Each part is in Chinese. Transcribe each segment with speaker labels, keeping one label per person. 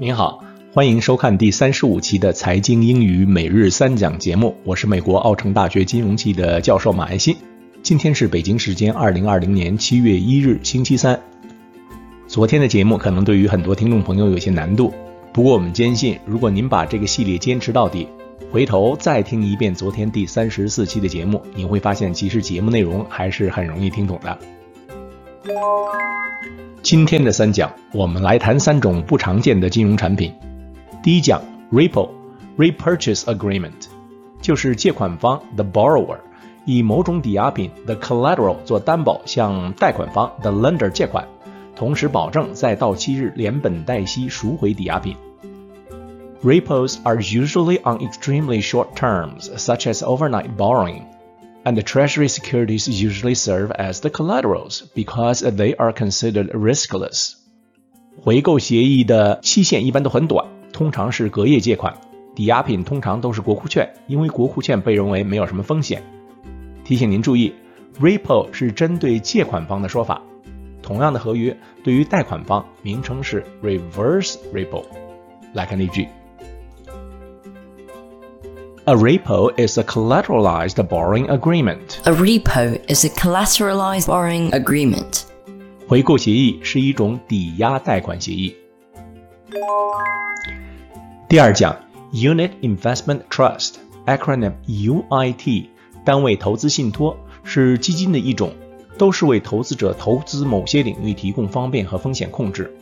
Speaker 1: 您好，欢迎收看第三十五期的财经英语每日三讲节目。我是美国奥城大学金融系的教授马爱新。今天是北京时间二零二零年七月一日，星期三。昨天的节目可能对于很多听众朋友有些难度，不过我们坚信，如果您把这个系列坚持到底，回头再听一遍昨天第三十四期的节目，你会发现其实节目内容还是很容易听懂的。今天的三讲，我们来谈三种不常见的金融产品。第一讲，repo（repurchase agreement） 就是借款方 the borrower 以某种抵押品 the collateral 做担保向贷款方 the lender 借款，同时保证在到期日连本带息赎回抵押品。Repos are usually on extremely short terms, such as overnight borrowing and treasury securities usually serve as the collaterals because they are considered riskless. 回购协议的期限一般都很短，通常是隔夜借款。抵押品通常都是国库券，因为国库券被认为没有什么风险。提醒您注意，repo 是针对借款方的说法，同样的合约对于贷款方名称是 reverse repo。来看例句。A repo is a collateralized borrowing agreement.
Speaker 2: A repo is a collateralized borrowing agreement.
Speaker 1: 回购协议是一种抵押贷款协议。第二讲，Unit Investment Trust（acronym UIT） 单位投资信托是基金的一种，都是为投资者投资某些领域提供方便和风险控制。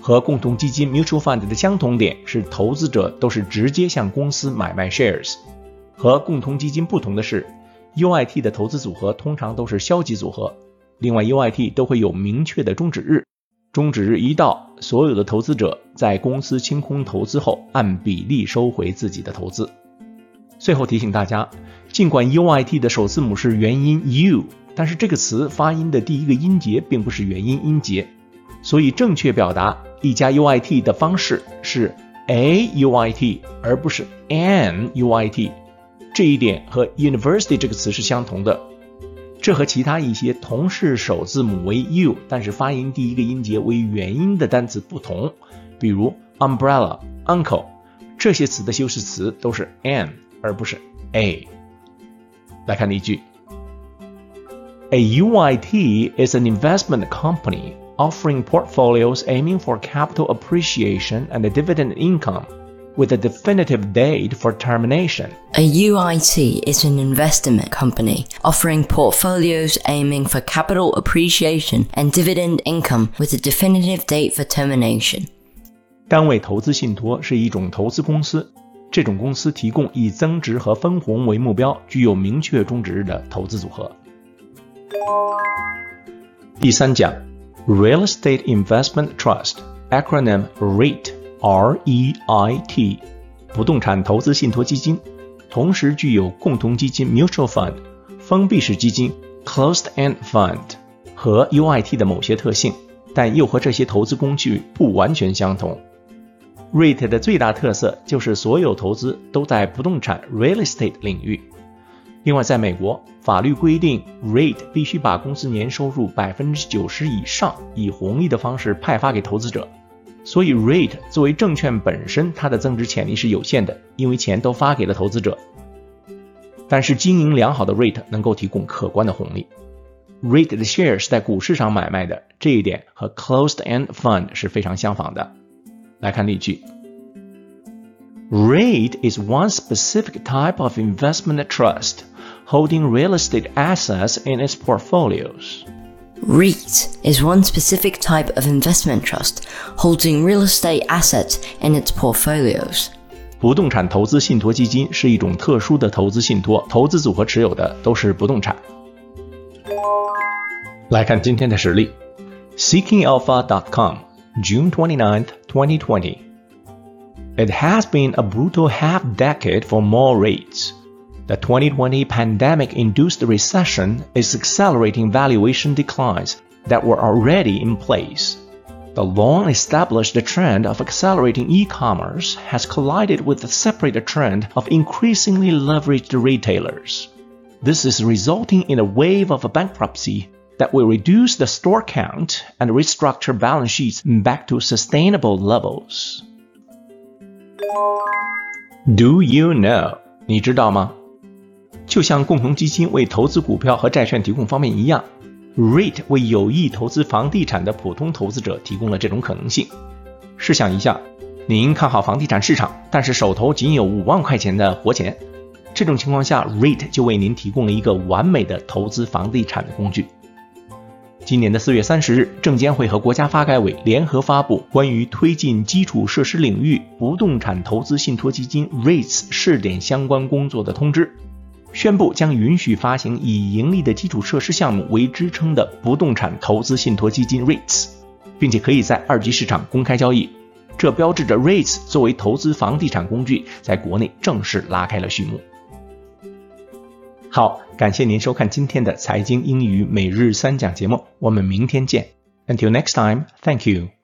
Speaker 1: 和共同基金 mutual fund 的相同点是，投资者都是直接向公司买卖 shares。和共同基金不同的是，UIT 的投资组合通常都是消极组合。另外，UIT 都会有明确的终止日，终止日一到，所有的投资者在公司清空投资后，按比例收回自己的投资。最后提醒大家，尽管 UIT 的首字母是元音 U，但是这个词发音的第一个音节并不是元音音节，所以正确表达。一加 UIT 的方式是 a UIT，而不是 an UIT，这一点和 university 这个词是相同的。这和其他一些同是首字母为 u，但是发音第一个音节为元音的单词不同，比如 umbrella、uncle 这些词的修饰词都是 an 而不是 a。来看例句：A UIT is an investment company offering portfolios aiming for capital appreciation and dividend income with a definitive date for termination.
Speaker 2: A UIT is an investment company offering portfolios aiming for capital appreciation and dividend income with a definitive date for termination.
Speaker 1: 单位投资信托是一种投资公司，这种公司提供以增值和分红为目标、具有明确终止日的投资组合。第三讲 Real Estate Investment Trust acronym REIT R-E-I-T 不动产投资信托基金，同时具有共同基金 Mutual Fund 封闭式基金 Closed End Fund 和 UIT 的某些特性，但又和这些投资工具不完全相同。REIT 的最大特色就是所有投资都在不动产 Real Estate 领域。另外，在美国，法律规定，REIT 必须把公司年收入百分之九十以上以红利的方式派发给投资者。所以，REIT 作为证券本身，它的增值潜力是有限的，因为钱都发给了投资者。但是，经营良好的 REIT 能够提供可观的红利。REIT 的 share 是在股市上买卖的，这一点和 closed-end fund 是非常相仿的。来看例句。REIT is one specific type of investment trust holding real estate assets in its portfolios.
Speaker 2: REIT is one specific type of investment trust holding real estate assets in its portfolios.
Speaker 1: 不动产投资信托基金是一种特殊的投资信托，投资组合持有的都是不动产。来看今天的实例，SeekingAlpha.com June 29, 2020. It has been a brutal half decade for mall REITs. The 2020 pandemic induced recession is accelerating valuation declines that were already in place. The long established trend of accelerating e commerce has collided with the separate trend of increasingly leveraged retailers. This is resulting in a wave of bankruptcy that will reduce the store count and restructure balance sheets back to sustainable levels. Do you know？你知道吗？就像共同基金为投资股票和债券提供方便一样，REIT 为有意投资房地产的普通投资者提供了这种可能性。试想一下，您看好房地产市场，但是手头仅有五万块钱的活钱，这种情况下，REIT 就为您提供了一个完美的投资房地产的工具。今年的四月三十日，证监会和国家发改委联合发布关于推进基础设施领域不动产投资信托基金 REITs 试点相关工作的通知，宣布将允许发行以盈利的基础设施项目为支撑的不动产投资信托基金 REITs，并且可以在二级市场公开交易。这标志着 REITs 作为投资房地产工具在国内正式拉开了序幕。好，感谢您收看今天的财经英语每日三讲节目，我们明天见。Until next time, thank you.